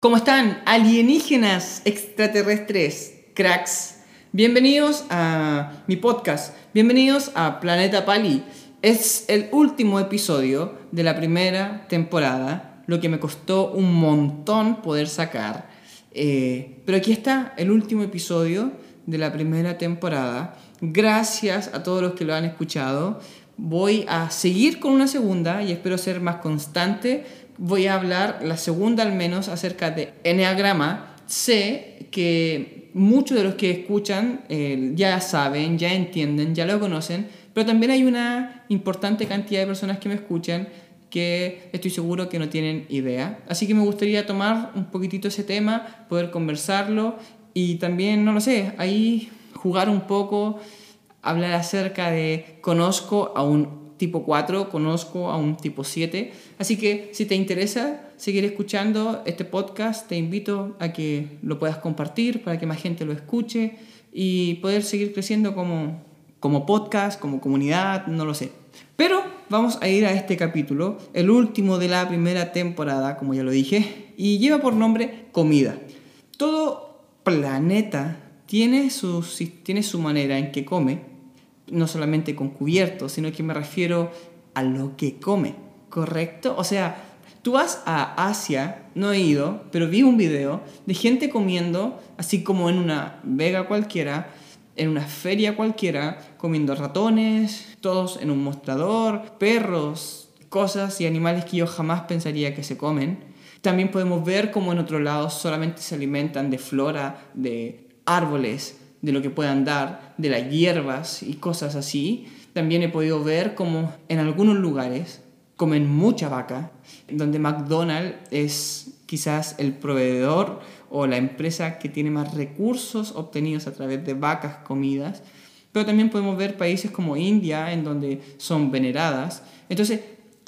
¿Cómo están? Alienígenas extraterrestres, cracks. Bienvenidos a mi podcast. Bienvenidos a Planeta Pali. Es el último episodio de la primera temporada, lo que me costó un montón poder sacar. Eh, pero aquí está el último episodio de la primera temporada. Gracias a todos los que lo han escuchado. Voy a seguir con una segunda y espero ser más constante. Voy a hablar la segunda al menos acerca de Enneagrama. Sé que muchos de los que escuchan eh, ya saben, ya entienden, ya lo conocen, pero también hay una importante cantidad de personas que me escuchan que estoy seguro que no tienen idea. Así que me gustaría tomar un poquitito ese tema, poder conversarlo y también, no lo sé, ahí jugar un poco, hablar acerca de conozco a un tipo 4, conozco a un tipo 7. Así que si te interesa seguir escuchando este podcast, te invito a que lo puedas compartir para que más gente lo escuche y poder seguir creciendo como, como podcast, como comunidad, no lo sé. Pero vamos a ir a este capítulo, el último de la primera temporada, como ya lo dije, y lleva por nombre Comida. Todo planeta tiene su, tiene su manera en que come, no solamente con cubiertos, sino que me refiero a lo que come, ¿correcto? O sea, tú vas a Asia, no he ido, pero vi un video de gente comiendo, así como en una vega cualquiera, en una feria cualquiera, comiendo ratones, todos en un mostrador, perros, cosas y animales que yo jamás pensaría que se comen. También podemos ver cómo en otros lados solamente se alimentan de flora, de árboles, de lo que puedan dar, de las hierbas y cosas así. También he podido ver cómo en algunos lugares comen mucha vaca, donde McDonald's es quizás el proveedor o la empresa que tiene más recursos obtenidos a través de vacas comidas. Pero también podemos ver países como India, en donde son veneradas. Entonces,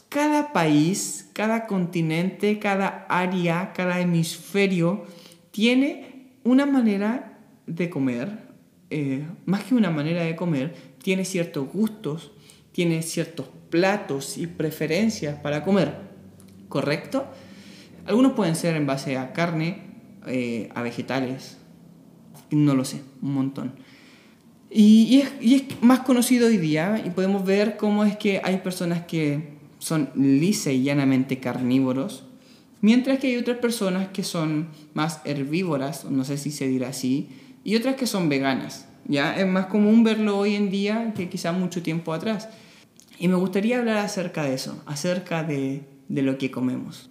cada país, cada continente, cada área, cada hemisferio tiene una manera de comer, eh, más que una manera de comer, tiene ciertos gustos, tiene ciertos platos y preferencias para comer, ¿correcto? Algunos pueden ser en base a carne, eh, a vegetales, no lo sé, un montón. Y, es, más conocido hoy día y podemos ver cómo es que hay personas que son lisa y llanamente carnívoros, mientras que hay otras personas que son más herbívoras, no sé si se dirá así, y otras que son veganas. ¿ya? Es más común verlo hoy en día que quizá mucho tiempo atrás. Y me gustaría hablar acerca de eso, acerca de, de lo que comemos.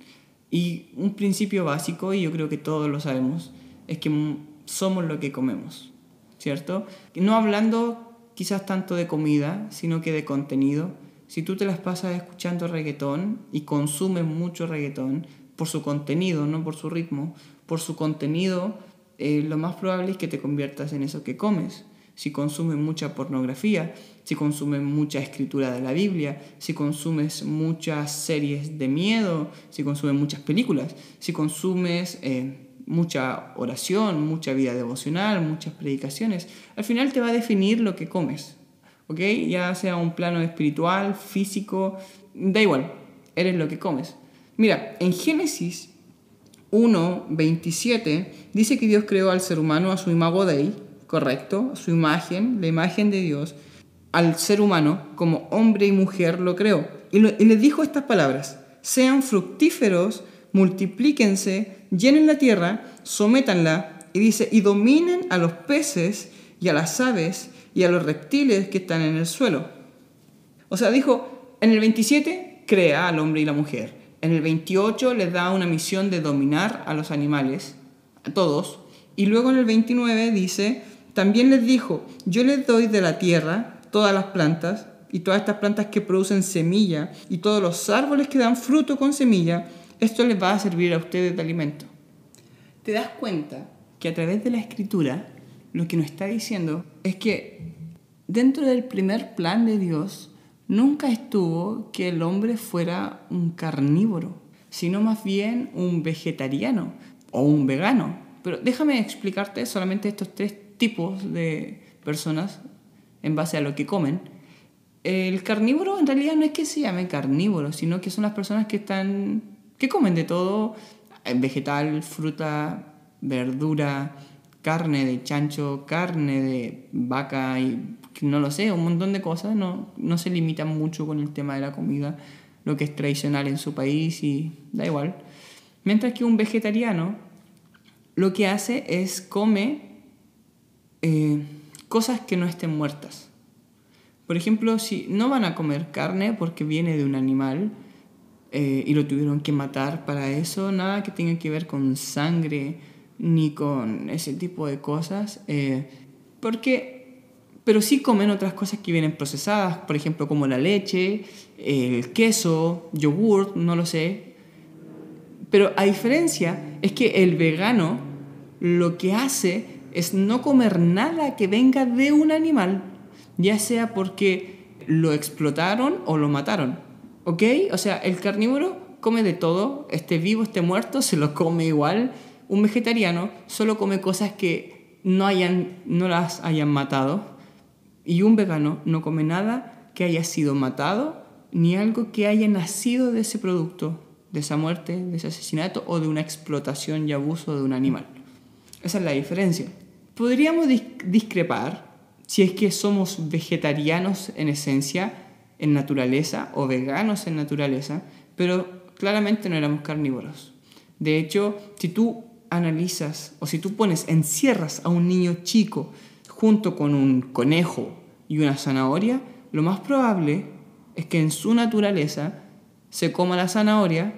Y un principio básico, y yo creo que todos lo sabemos, es que somos lo que comemos, ¿cierto? No hablando quizás tanto de comida, sino que de contenido. Si tú te las pasas escuchando reggaetón y consumes mucho reggaetón por su contenido, no por su ritmo, por su contenido, eh, lo más probable es que te conviertas en eso que comes si consumes mucha pornografía, si consumes mucha escritura de la Biblia, si consumes muchas series de miedo, si consumes muchas películas, si consumes eh, mucha oración, mucha vida devocional, muchas predicaciones, al final te va a definir lo que comes, ¿ok? Ya sea un plano espiritual, físico, da igual, eres lo que comes. Mira, en Génesis 1, 27 dice que Dios creó al ser humano a su imago Dei, correcto, su imagen, la imagen de Dios, al ser humano como hombre y mujer lo creó. Y, le dijo estas palabras, sean fructíferos, multiplíquense, llenen la tierra, sométanla, y dice, y dominen a los peces y a las aves y a los reptiles que están en el suelo. O sea, dijo, en el 27 crea al hombre y la mujer. En el 28 les da una misión de dominar a los animales, a todos. Y luego en el 29 dice, también les dijo, yo les doy de la tierra todas las plantas y todas estas plantas que producen semilla y todos los árboles que dan fruto con semilla, esto les va a servir a ustedes de alimento. ¿Te das cuenta que a través de la escritura lo que nos está diciendo es que dentro del primer plan de Dios nunca estuvo que el hombre fuera un carnívoro, sino más bien un vegetariano o un vegano. Pero déjame explicarte solamente estos tres tipos de personas en base a lo que comen. El carnívoro en realidad no es que se llame carnívoro, sino que son las personas que están que comen de todo, eh, vegetal, fruta, verdura, carne de chancho, carne de vaca y no lo sé, un montón de cosas, no, no se limitan mucho con el tema de la comida, lo que es tradicional en su país y da igual. Mientras que un vegetariano lo que hace es come eh, cosas que no estén muertas. Por ejemplo, si no van a comer carne porque viene de un animal eh, y lo tuvieron que matar para eso, nada que tenga que ver con sangre ni con ese tipo de cosas, eh, porque, pero sí comen otras cosas que vienen procesadas, por ejemplo, como la leche, el queso, yogur, no lo sé. Pero a diferencia es que el vegano lo que hace es no comer nada que venga de un animal, ya sea porque lo explotaron o lo mataron. ¿Ok? O sea, el carnívoro come de todo, esté vivo, esté muerto, se lo come igual. Un vegetariano solo come cosas que no, hayan, no las hayan matado. Y un vegano no come nada que haya sido matado, ni algo que haya nacido de ese producto, de esa muerte, de ese asesinato o de una explotación y abuso de un animal. Esa es la diferencia. Podríamos discrepar si es que somos vegetarianos en esencia, en naturaleza, o veganos en naturaleza, pero claramente no éramos carnívoros. De hecho, si tú analizas o si tú pones, encierras a un niño chico junto con un conejo y una zanahoria, lo más probable es que en su naturaleza se coma la zanahoria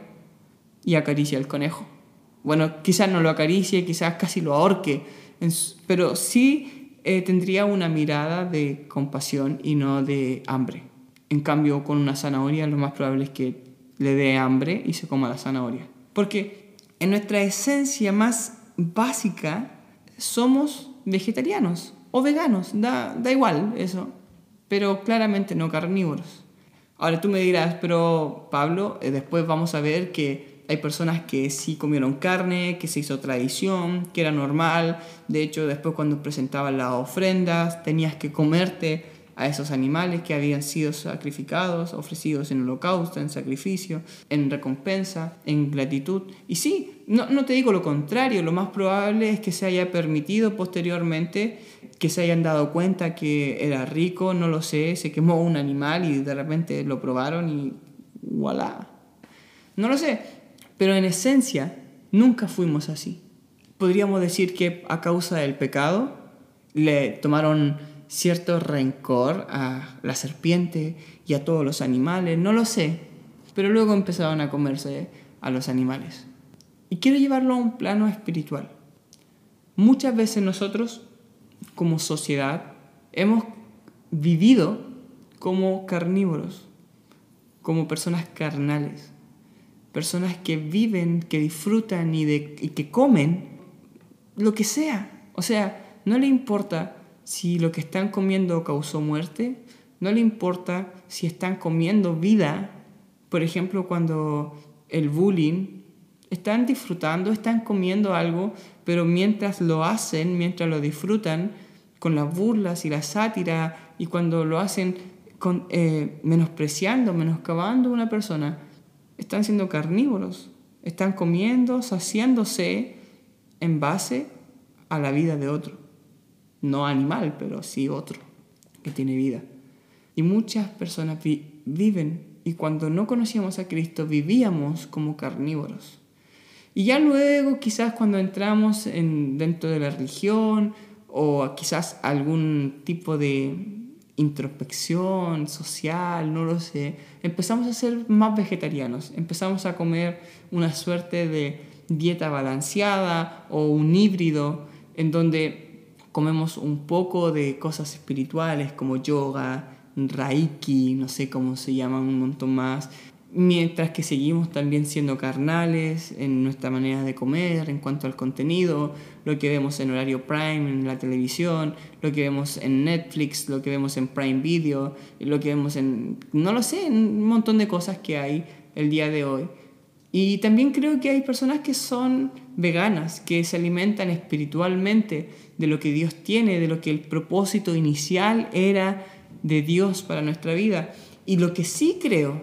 y acaricia al conejo. Bueno, quizás no lo acaricie, quizás casi lo ahorque, pero sí eh, tendría una mirada de compasión y no de hambre. En cambio, con una zanahoria lo más probable es que le dé hambre y se coma la zanahoria. Porque en nuestra esencia más básica somos vegetarianos o veganos, da, da igual eso, pero claramente no carnívoros. Ahora tú me dirás, pero Pablo, eh, después vamos a ver que hay personas que sí comieron carne, que se hizo tradición, que era normal. De hecho, después cuando presentaban las ofrendas, tenías que comerte a esos animales que habían sido sacrificados, ofrecidos en holocausto, en sacrificio, en recompensa, en gratitud. Y sí, no, te digo lo contrario, lo más probable es que se haya permitido posteriormente, que se hayan dado cuenta que era rico, no lo sé, se quemó un animal y de repente lo probaron y voilà. No lo sé, pero en esencia, nunca fuimos así. Podríamos decir que a causa del pecado le tomaron cierto rencor a la serpiente y a todos los animales, no lo sé, pero luego empezaron a comerse a los animales. Y quiero llevarlo a un plano espiritual. Muchas veces nosotros, como sociedad, hemos vivido como carnívoros, como personas carnales personas que viven, que disfrutan y, de, que comen lo que sea. O sea, no le importa si lo que están comiendo causó muerte, no le importa si están comiendo vida. Por ejemplo, cuando el bullying, están disfrutando, están comiendo algo, pero mientras lo hacen, mientras lo disfrutan, con las burlas y la sátira, y cuando lo hacen con, eh, menospreciando, menoscabando a una persona, están siendo carnívoros, están comiendo, saciándose en base a la vida de otro. No animal, pero sí otro que tiene vida. Y muchas personas viven y cuando no conocíamos a Cristo vivíamos como carnívoros. Y ya luego, quizás cuando entramos en, dentro de la religión o quizás algún tipo de introspección social, no lo sé, empezamos a ser más vegetarianos, empezamos a comer una suerte de dieta balanceada o un híbrido en donde comemos un poco de cosas espirituales como yoga, reiki, no sé cómo se llaman un montón más, mientras que seguimos también siendo carnales en nuestra manera de comer, en cuanto al contenido, lo que vemos en horario prime en la televisión, lo que vemos en Netflix, lo que vemos en Prime Video, lo que vemos en, no lo sé, un montón de cosas que hay el día de hoy. Y también creo que hay personas que son veganas, que se alimentan espiritualmente de lo que Dios tiene, de lo que el propósito inicial era de Dios para nuestra vida. Y lo que sí creo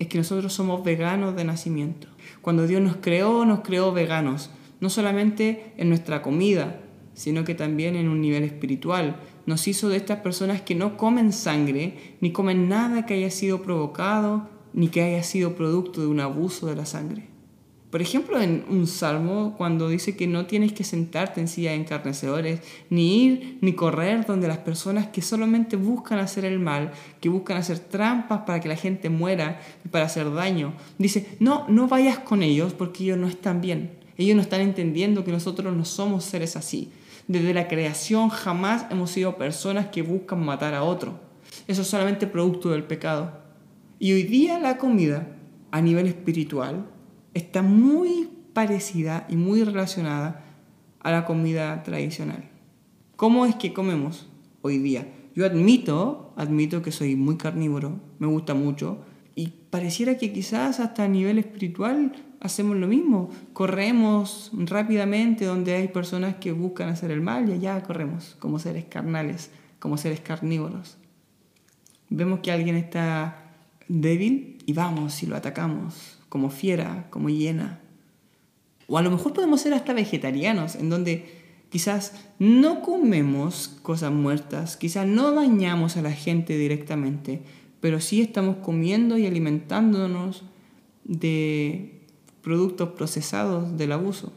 es que nosotros somos veganos de nacimiento. Cuando Dios nos creó, nos creó veganos, no solamente en nuestra comida, sino que también en un nivel espiritual. Nos hizo de estas personas que no comen sangre, ni comen nada que haya sido provocado, ni que haya sido producto de un abuso de la sangre. Por ejemplo, en un salmo, cuando dice que no tienes que sentarte en silla de encarnecedores, ni ir ni correr donde las personas que solamente buscan hacer el mal, que buscan hacer trampas para que la gente muera y para hacer daño. Dice, no, no vayas con ellos porque ellos no están bien. Ellos no están entendiendo que nosotros no somos seres así. Desde la creación jamás hemos sido personas que buscan matar a otro. Eso es solamente producto del pecado. Y hoy día la comida a nivel espiritual está muy parecida y muy relacionada a la comida tradicional. ¿Cómo es que comemos hoy día? Yo admito, admito que soy muy carnívoro, me gusta mucho, y pareciera que quizás hasta a nivel espiritual hacemos lo mismo. Corremos rápidamente donde hay personas que buscan hacer el mal y allá corremos como seres carnales, como seres carnívoros. Vemos que alguien está débil y vamos y lo atacamos como fiera, como hiena. O a lo mejor podemos ser hasta vegetarianos, en donde quizás no comemos cosas muertas, quizás no dañamos a la gente directamente, pero sí estamos comiendo y alimentándonos de productos procesados del abuso.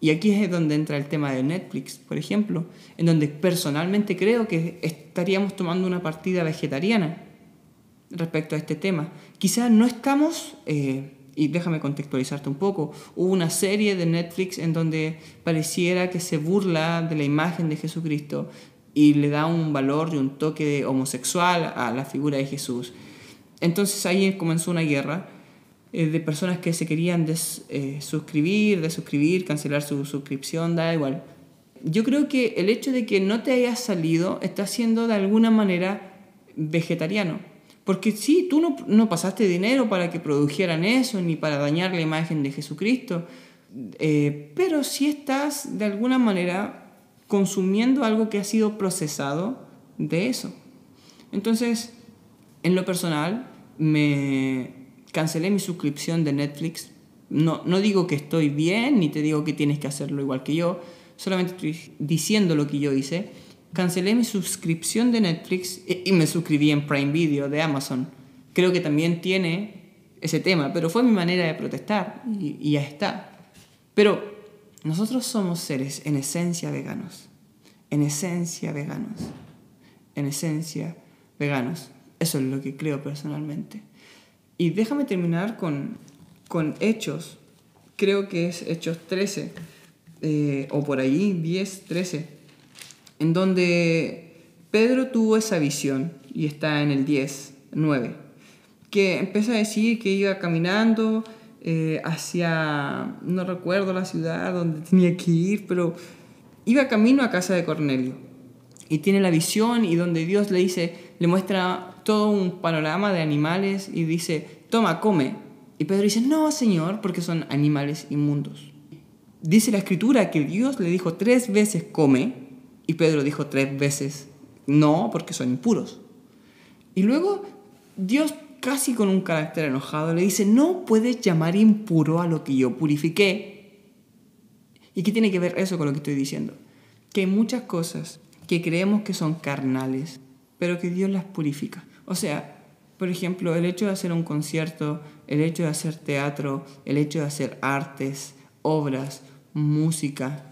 Y aquí es donde entra el tema de Netflix, por ejemplo, en donde personalmente creo que estaríamos tomando una partida vegetariana respecto a este tema. Quizás no estamos, eh, y déjame contextualizarte un poco, hubo una serie de Netflix en donde pareciera que se burla de la imagen de Jesucristo y le da un valor y un toque homosexual a la figura de Jesús. Entonces ahí comenzó una guerra eh, de personas que se querían des, eh, suscribir, cancelar su suscripción, da igual. Yo creo que el hecho de que no te hayas salido está siendo de alguna manera vegetariano porque sí, tú no, no, pasaste dinero para que produjeran eso, ni para dañar la imagen de Jesucristo, eh, pero sí estás de alguna manera consumiendo algo que ha sido procesado de eso. Entonces, en lo personal, me cancelé mi suscripción de Netflix. No, no digo que estoy bien, ni te digo que tienes que hacerlo igual que yo, solamente estoy diciendo lo que yo hice cancelé mi suscripción de Netflix y me suscribí en Prime Video de Amazon. Creo que también tiene ese tema, pero fue mi manera de protestar y, ya está. Pero nosotros somos seres en esencia veganos, en esencia veganos, en esencia veganos. Eso es lo que creo personalmente. Y déjame terminar con, con Hechos, creo que es Hechos 13, eh, o por ahí 10, 13 en donde Pedro tuvo esa visión, y está en el 10, 9, que empieza a decir que iba caminando eh, hacia, no recuerdo la ciudad donde tenía que ir, pero iba camino a casa de Cornelio. Y tiene la visión y donde Dios le dice, le muestra todo un panorama de animales y dice, toma, come. Y Pedro dice, no, Señor, porque son animales inmundos. Dice la escritura que Dios le dijo tres veces come y Pedro dijo tres veces, no, porque son impuros. Y luego Dios, casi con un carácter enojado, le dice, no puedes llamar impuro a lo que yo purifiqué. ¿Y qué tiene que ver eso con lo que estoy diciendo? Que hay muchas cosas que creemos que son carnales, pero que Dios las purifica. O sea, por ejemplo, el hecho de hacer un concierto, el hecho de hacer teatro, el hecho de hacer artes, obras, música,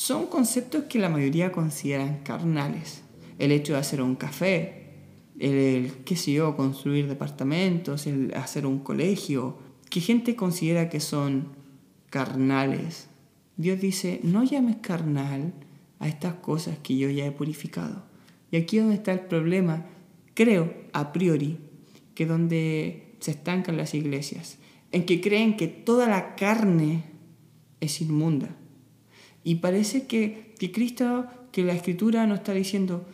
son conceptos que la mayoría consideran carnales. El hecho de hacer un café, el, qué sé yo, construir departamentos, el hacer un colegio, que gente considera que son carnales. Dios dice, no llames carnal a estas cosas que yo ya he purificado. Y aquí donde está el problema, creo, a priori, que donde se estancan las iglesias, en que creen que toda la carne es inmunda. Y parece que, que Cristo, que la Escritura nos está diciendo,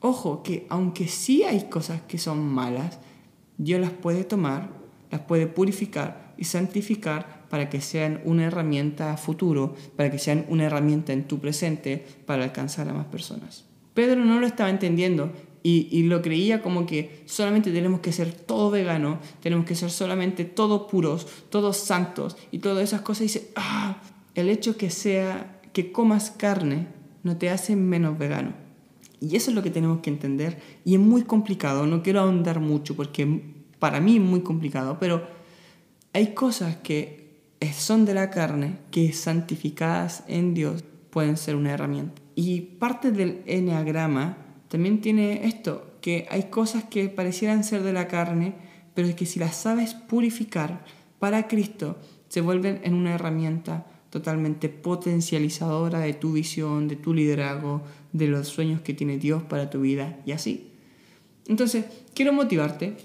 ojo, que aunque sí hay cosas que son malas, Dios las puede tomar, las puede purificar y y santificar para que sean una herramienta futuro, para que sean una herramienta en tu presente para alcanzar a más personas. Pedro no lo estaba entendiendo y, lo creía como que solamente tenemos que ser todo vegano, tenemos que ser solamente todos puros, todos santos y todas esas cosas. Y dice, ah, el hecho que sea que comas carne no te hace menos vegano. Y eso es lo que tenemos que entender y es muy complicado, no quiero ahondar mucho porque para mí es muy complicado, pero hay cosas que son de la carne que santificadas en Dios pueden ser una herramienta. Y parte del enneagrama también tiene esto, que hay cosas que parecieran ser de la carne, pero es que si las sabes purificar para Cristo, se vuelven en una herramienta totalmente potencializadora de tu visión, de tu liderazgo, de los sueños que tiene Dios para tu vida y así. Entonces, quiero motivarte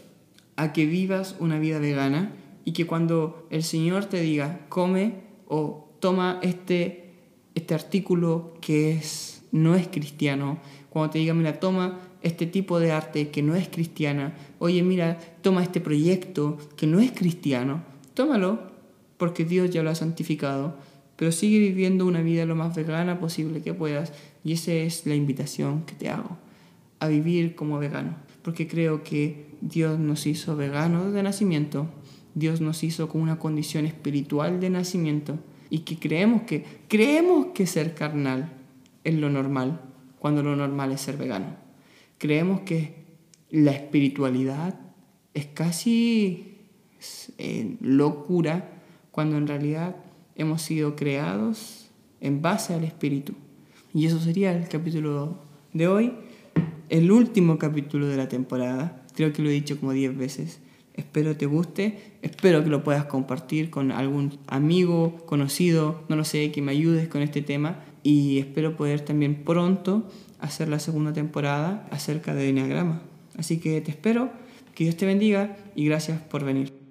a que vivas una vida vegana y que cuando el Señor te diga, come o toma este, este artículo que es, no es cristiano, cuando te diga, mira, toma este tipo de arte que no es cristiana, oye, mira, toma este proyecto que no es cristiano, tómalo porque Dios ya lo ha santificado, pero sigue viviendo una vida lo más vegana posible que puedas y esa es la invitación que te hago, a vivir como vegano, porque creo que Dios nos hizo veganos de nacimiento, Dios nos hizo con una condición espiritual de nacimiento y que creemos que creemos que ser carnal es lo normal, cuando lo normal es ser vegano. Creemos que la espiritualidad es casi eh, locura cuando en realidad hemos sido creados en base al espíritu. Y eso sería el capítulo de hoy, el último capítulo de la temporada. Creo que lo he dicho como 10 veces. Espero te guste, espero que lo puedas compartir con algún amigo, conocido, no lo sé, que me ayudes con este tema y espero poder también pronto hacer la segunda temporada acerca de Enneagrama. Así que te espero, que Dios te bendiga y gracias por venir.